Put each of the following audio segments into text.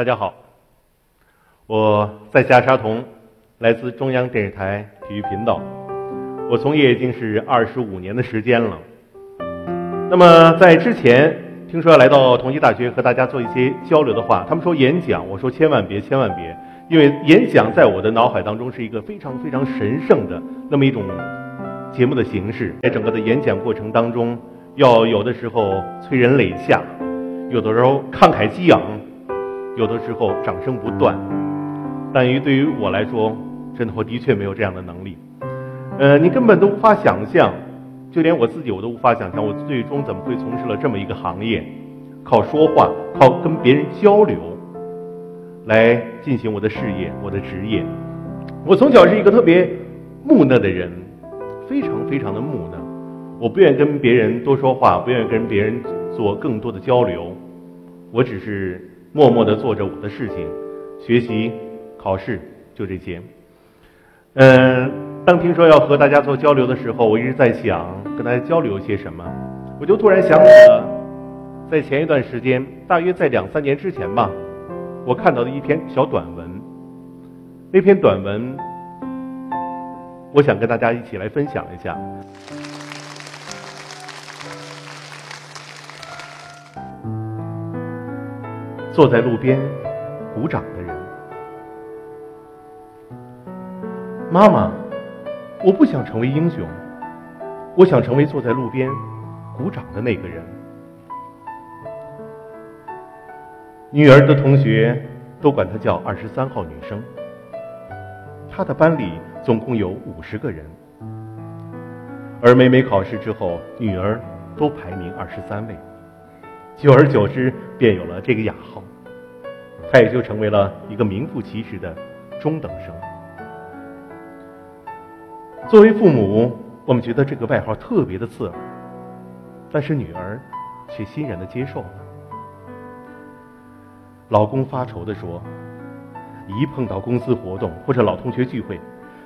大家好，我在下沙童，来自中央电视台体育频道。我从业已经是二十五年的时间了。那么在之前，听说要来到同济大学和大家做一些交流的话，他们说演讲，我说千万别，千万别，因为演讲在我的脑海当中是一个非常非常神圣的那么一种节目的形式。在整个的演讲过程当中，要有的时候催人泪下，有的时候慷慨激昂。有的时候掌声不断，但于对于我来说，真的我的确没有这样的能力。呃，你根本都无法想象，就连我自己我都无法想象，我最终怎么会从事了这么一个行业，靠说话，靠跟别人交流，来进行我的事业，我的职业。我从小是一个特别木讷的人，非常非常的木讷，我不愿跟别人多说话，不愿意跟别人做更多的交流，我只是。默默地做着我的事情，学习、考试，就这些。嗯，当听说要和大家做交流的时候，我一直在想跟大家交流些什么。我就突然想起了，在前一段时间，大约在两三年之前吧，我看到的一篇小短文。那篇短文，我想跟大家一起来分享一下。坐在路边鼓掌的人，妈妈，我不想成为英雄，我想成为坐在路边鼓掌的那个人。女儿的同学都管她叫二十三号女生，她的班里总共有五十个人，而每每考试之后，女儿都排名二十三位。久而久之，便有了这个雅号，他也就成为了一个名副其实的中等生。作为父母，我们觉得这个外号特别的刺耳，但是女儿却欣然的接受了。老公发愁的说：“一碰到公司活动或者老同学聚会，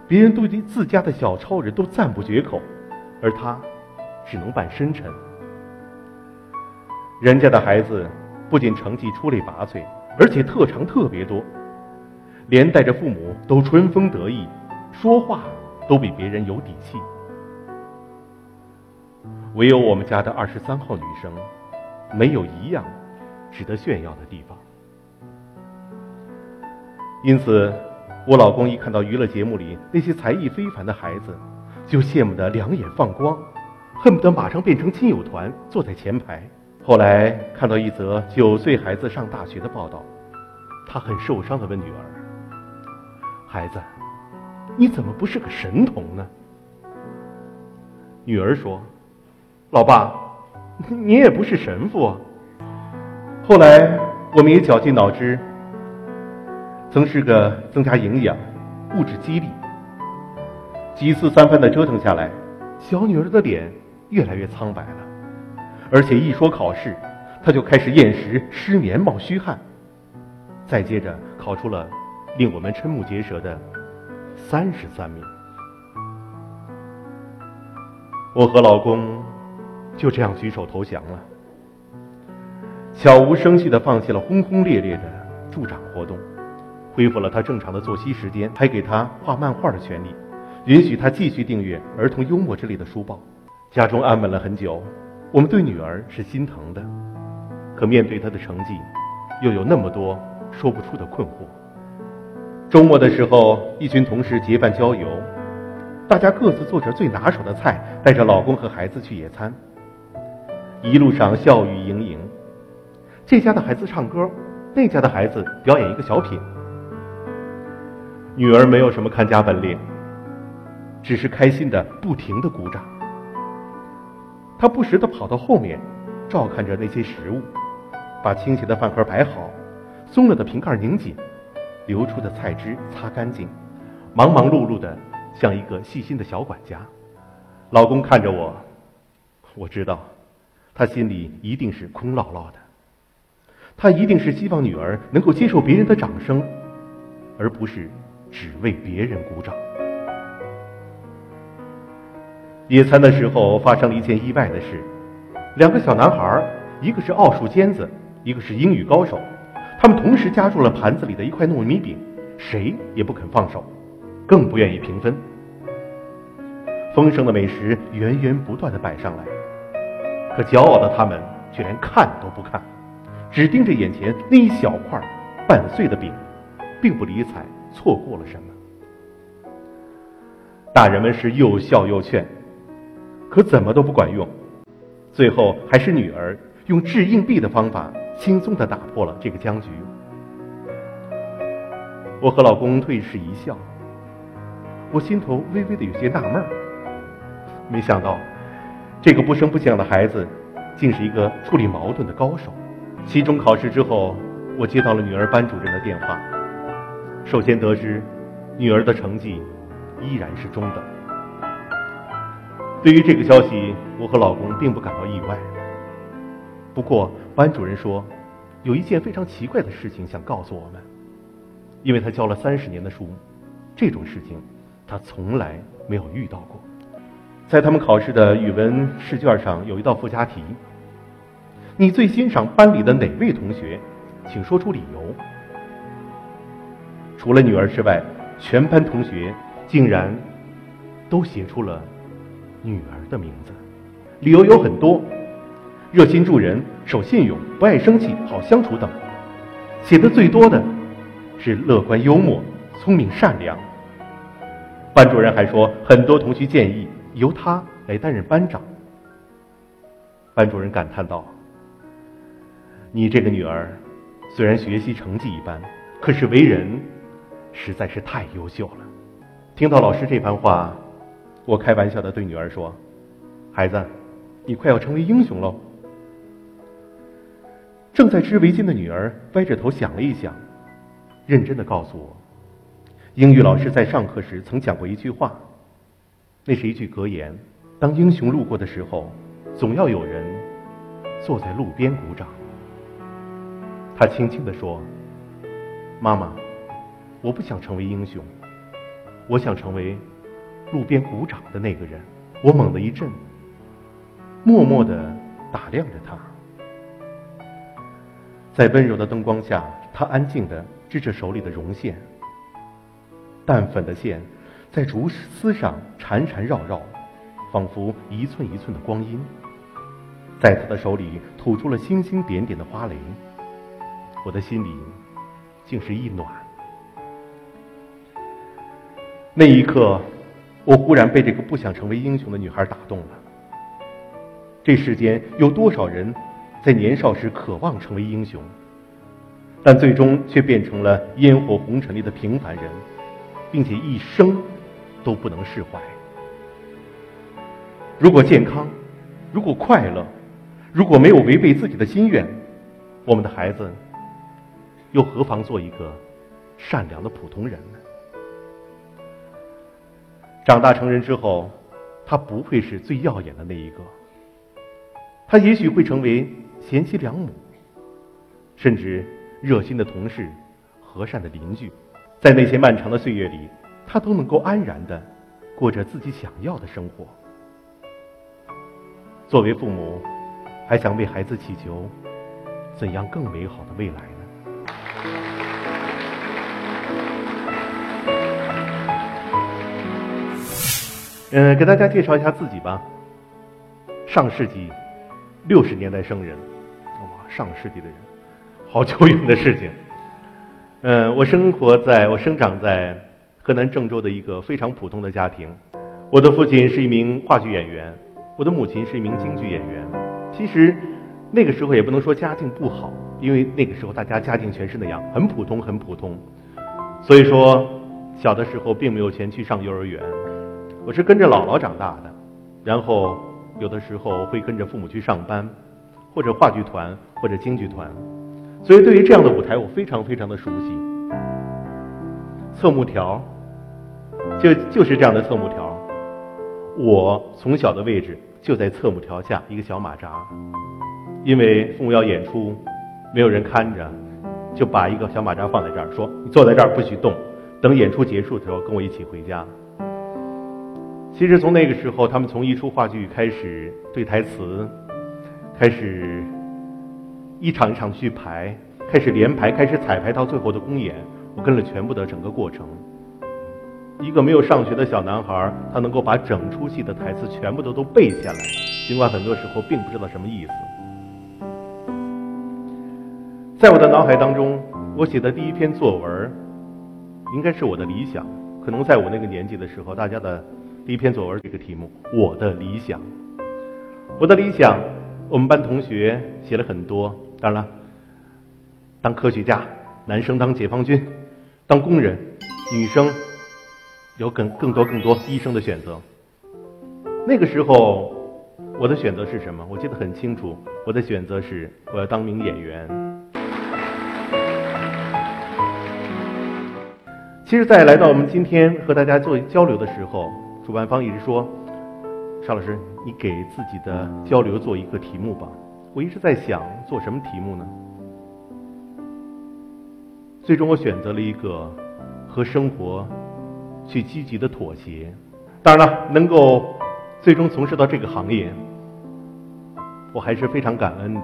别人对自家的小超人都赞不绝口，而他只能扮深沉。”人家的孩子不仅成绩出类拔萃，而且特长特别多，连带着父母都春风得意，说话都比别人有底气。唯有我们家的二十三号女生，没有一样值得炫耀的地方。因此，我老公一看到娱乐节目里那些才艺非凡的孩子，就羡慕得两眼放光，恨不得马上变成亲友团，坐在前排。后来看到一则九岁孩子上大学的报道，他很受伤的问女儿：“孩子，你怎么不是个神童呢？”女儿说：“老爸，你也不是神父。”啊后来我们也绞尽脑汁，曾是个增加营养、物质激励。几次三番的折腾下来，小女儿的脸越来越苍白了。而且一说考试，他就开始厌食、失眠、冒虚汗。再接着考出了令我们瞠目结舌的三十三名。我和老公就这样举手投降了，悄无声息地放弃了轰轰烈烈的助长活动，恢复了他正常的作息时间，还给他画漫画的权利，允许他继续订阅儿童幽默之类的书报。家中安稳了很久。我们对女儿是心疼的，可面对她的成绩，又有那么多说不出的困惑。周末的时候，一群同事结伴郊游，大家各自做着最拿手的菜，带着老公和孩子去野餐。一路上笑语盈盈，这家的孩子唱歌，那家的孩子表演一个小品。女儿没有什么看家本领，只是开心的不停的鼓掌。他不时地跑到后面，照看着那些食物，把倾斜的饭盒摆好，松了的瓶盖拧紧，流出的菜汁擦干净，忙忙碌碌的像一个细心的小管家。老公看着我，我知道，他心里一定是空落落的。他一定是希望女儿能够接受别人的掌声，而不是只为别人鼓掌。野餐的时候发生了一件意外的事，两个小男孩，一个是奥数尖子，一个是英语高手，他们同时夹住了盘子里的一块糯米饼，谁也不肯放手，更不愿意平分。丰盛的美食源源不断的摆上来，可骄傲的他们却连看都不看，只盯着眼前那一小块半碎的饼，并不理睬错过了什么。大人们是又笑又劝，可怎么都不管用，最后还是女儿用掷硬币的方法。轻松的打破了这个僵局。我和老公对视一笑，我心头微微的有些纳闷儿。没想到，这个不声不响的孩子，竟是一个处理矛盾的高手。期中考试之后，我接到了女儿班主任的电话。首先得知，女儿的成绩依然是中等。对于这个消息，我和老公并不感到意外。不过，班主任说，有一件非常奇怪的事情想告诉我们，因为他教了三十年的书，这种事情他从来没有遇到过。在他们考试的语文试卷上有一道附加题：你最欣赏班里的哪位同学？请说出理由。除了女儿之外，全班同学竟然都写出了女儿的名字，理由有很多。热心助人、守信用、不爱生气、好相处等，写的最多的是乐观幽默、聪明善良。班主任还说，很多同学建议由他来担任班长。班主任感叹道：“你这个女儿，虽然学习成绩一般，可是为人实在是太优秀了。”听到老师这番话，我开玩笑的对女儿说：“孩子，你快要成为英雄喽！”正在织围巾的女儿歪着头想了一想，认真的告诉我，英语老师在上课时曾讲过一句话，那是一句格言：当英雄路过的时候，总要有人坐在路边鼓掌。他轻轻的说：“妈妈，我不想成为英雄，我想成为路边鼓掌的那个人。”我猛地一震，默默的打量着他。在温柔的灯光下，他安静地织着手里的绒线。淡粉的线在竹丝上缠缠绕绕，仿佛一寸一寸的光阴。在他的手里吐出了星星点点的花蕾，我的心里竟是一暖。那一刻，我忽然被这个不想成为英雄的女孩打动了。这世间有多少人？在年少时渴望成为英雄，但最终却变成了烟火红尘里的平凡人，并且一生都不能释怀。如果健康，如果快乐，如果没有违背自己的心愿，我们的孩子又何妨做一个善良的普通人呢？长大成人之后，他不会是最耀眼的那一个，他也许会成为。贤妻良母，甚至热心的同事、和善的邻居，在那些漫长的岁月里，他都能够安然的过着自己想要的生活。作为父母，还想为孩子祈求怎样更美好的未来呢？嗯，给大家介绍一下自己吧。上世纪六十年代生人。哇上世纪的人，好久远的事情。嗯，我生活在我生长在河南郑州的一个非常普通的家庭。我的父亲是一名话剧演员，我的母亲是一名京剧演员。其实那个时候也不能说家境不好，因为那个时候大家家境全是那样，很普通，很普通。所以说，小的时候并没有钱去上幼儿园，我是跟着姥姥长大的，然后有的时候会跟着父母去上班。或者话剧团，或者京剧团，所以对于这样的舞台，我非常非常的熟悉。侧幕条，就就是这样的侧幕条，我从小的位置就在侧幕条下一个小马扎，因为父母要演出，没有人看着，就把一个小马扎放在这儿，说你坐在这儿不许动，等演出结束的时候跟我一起回家。其实从那个时候，他们从一出话剧开始对台词。开始一场一场续排，开始连排，开始彩排，到最后的公演，我跟了全部的整个过程。一个没有上学的小男孩，他能够把整出戏的台词全部都都背下来，尽管很多时候并不知道什么意思。在我的脑海当中，我写的第一篇作文，应该是我的理想。可能在我那个年纪的时候，大家的第一篇作文这个题目“我的理想”，我的理想，我们班同学写了很多。当然了，当科学家，男生当解放军，当工人，女生。有更更多更多医生的选择。那个时候，我的选择是什么？我记得很清楚，我的选择是我要当名演员。其实，在来到我们今天和大家做交流的时候，主办方一直说：“邵老师，你给自己的交流做一个题目吧。”我一直在想，做什么题目呢？最终，我选择了一个和生活。去积极的妥协，当然了，能够最终从事到这个行业，我还是非常感恩的。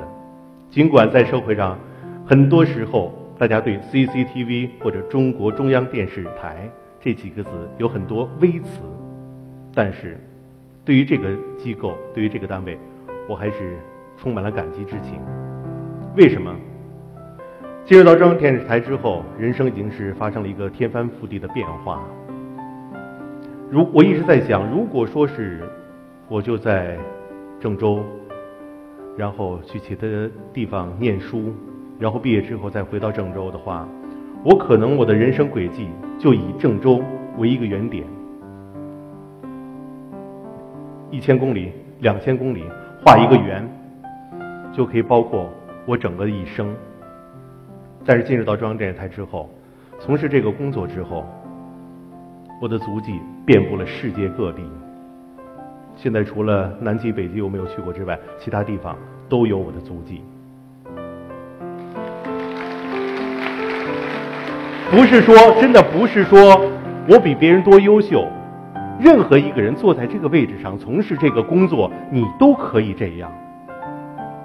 尽管在社会上，很多时候大家对 CCTV 或者中国中央电视台这几个字有很多微词，但是对于这个机构，对于这个单位，我还是充满了感激之情。为什么？进入到中央电视台之后，人生已经是发生了一个天翻覆地的变化。如我一直在想，如果说是我就在郑州，然后去其他地方念书，然后毕业之后再回到郑州的话，我可能我的人生轨迹就以郑州为一个原点，一千公里、两千公里画一个圆，就可以包括我整个的一生。但是进入到中央电视台之后，从事这个工作之后。我的足迹遍布了世界各地。现在除了南极、北极我没有去过之外，其他地方都有我的足迹。不是说真的，不是说我比别人多优秀。任何一个人坐在这个位置上从事这个工作，你都可以这样，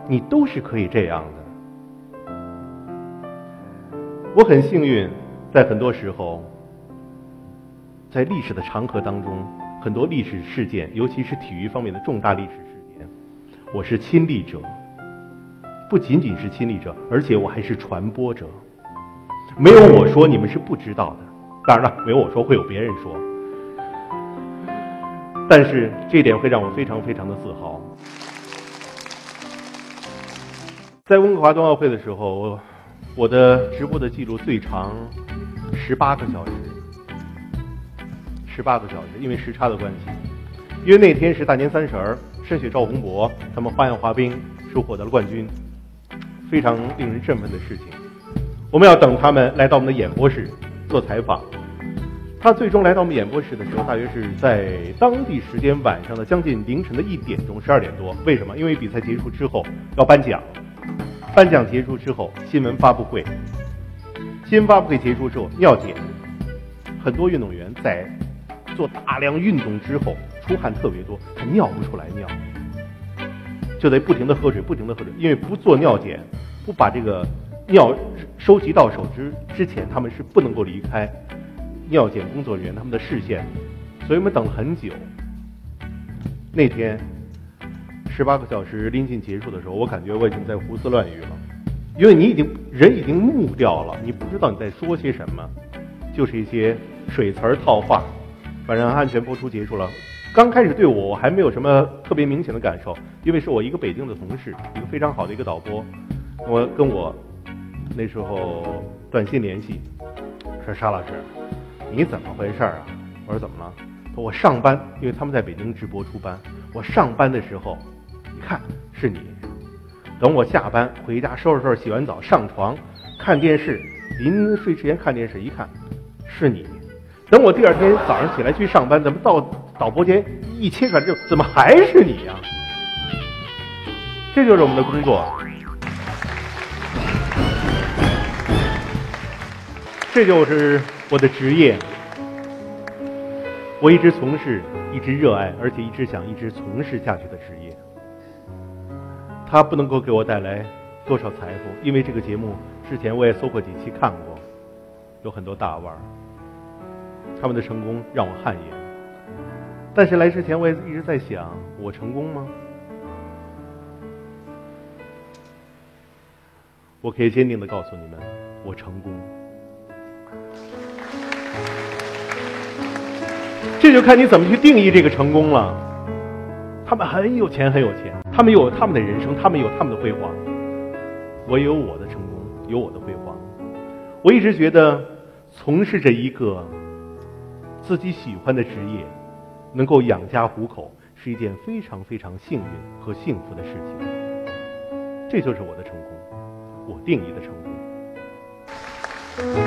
你都是可以这样的。我很幸运，在很多时候。在历史的长河当中，很多历史事件，尤其是体育方面的重大历史事件，我是亲历者。不仅仅是亲历者，而且我还是传播者。没有我说，你们是不知道的。当然了，没有我说，会有别人说。但是这一点会让我非常非常的自豪。在温哥华冬奥会的时候，我的直播的记录最长十八个小时。十八个小时，因为时差的关系，因为那天是大年三十儿，申雪、赵宏博他们花样滑冰是获得了冠军，非常令人振奋的事情。我们要等他们来到我们的演播室做采访。他最终来到我们演播室的时候，大约是在当地时间晚上的将近凌晨的一点钟，十二点多。为什么？因为比赛结束之后要颁奖，颁奖结束之后新闻发布会，新闻发布会结束之后尿检，很多运动员在。做大量运动之后出汗特别多，他尿不出来尿，就得不停的喝水，不停的喝水，因为不做尿检，不把这个尿收集到手之之前，他们是不能够离开尿检工作人员他们的视线，所以我们等了很久。那天十八个小时临近结束的时候，我感觉我已经在胡思乱语了，因为你已经人已经木掉了，你不知道你在说些什么，就是一些水词儿套话。反正安全播出结束了，刚开始对我我还没有什么特别明显的感受，因为是我一个北京的同事，一个非常好的一个导播，我跟我那时候短信联系，说沙老师，你怎么回事啊？我说怎么了？我上班，因为他们在北京直播出班，我上班的时候，一看是你，等我下班回家收拾收拾洗完澡上床看电视，临睡之前看电视一看，是你。等我第二天早上起来去上班，怎么到导播间一切开就怎么还是你呀？这就是我们的工作，这就是我的职业。我一直从事、一直热爱，而且一直想一直从事下去的职业。它不能够给我带来多少财富。因为这个节目之前我也搜过几期看过，有很多大腕儿，他们的成功让我汗颜。但是来之前我也一直在想，我成功吗？我可以坚定的告诉你们，我成功。这就看你怎么去定义这个成功了。他们很有钱，很有钱，他们有他们的人生，他们有他们的辉煌。我也有我的成功，有我的辉煌。我一直觉得，从事着一个自己喜欢的职业，能够养家糊口，是一件非常非常幸运和幸福的事情。这就是我的成功。我定义的成功。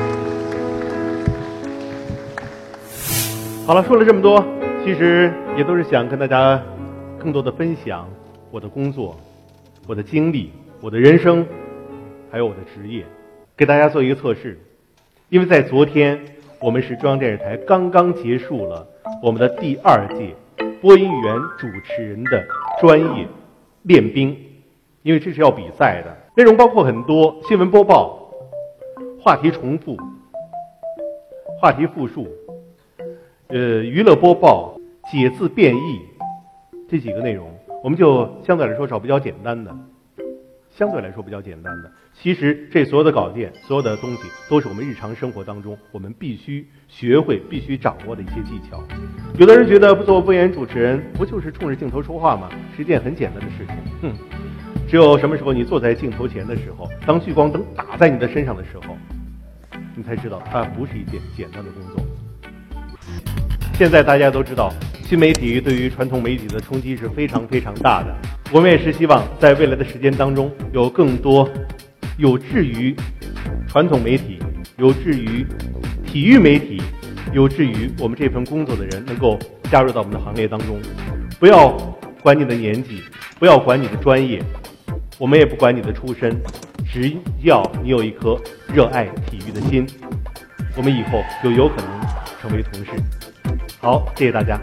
好了，说了这么多，其实也都是想跟大家更多的分享我的工作、我的经历、我的人生，还有我的职业，给大家做一个测试。因为在昨天，我们是中央电视台刚刚结束了我们的第二届播音员主持人的专业练兵，因为这是要比赛的。内容包括很多新闻播报、话题重复、话题复述、呃娱乐播报、解字变异这几个内容，我们就相对来说找比较简单的，相对来说比较简单的。其实这所有的稿件、所有的东西，都是我们日常生活当中我们必须学会、必须掌握的一些技巧。有的人觉得做播音主持人不就是冲着镜头说话吗？是一件很简单的事情。哼。只有什么时候你坐在镜头前的时候，当聚光灯打在你的身上的时候，你才知道它不是一件简单的工作。现在大家都知道，新媒体对于传统媒体的冲击是非常非常大的。我们也是希望在未来的时间当中，有更多有志于传统媒体、有志于体育媒体、有志于我们这份工作的人，能够加入到我们的行列当中。不要管你的年纪，不要管你的专业。我们也不管你的出身，只要你有一颗热爱体育的心，我们以后就有可能成为同事。好谢谢大家。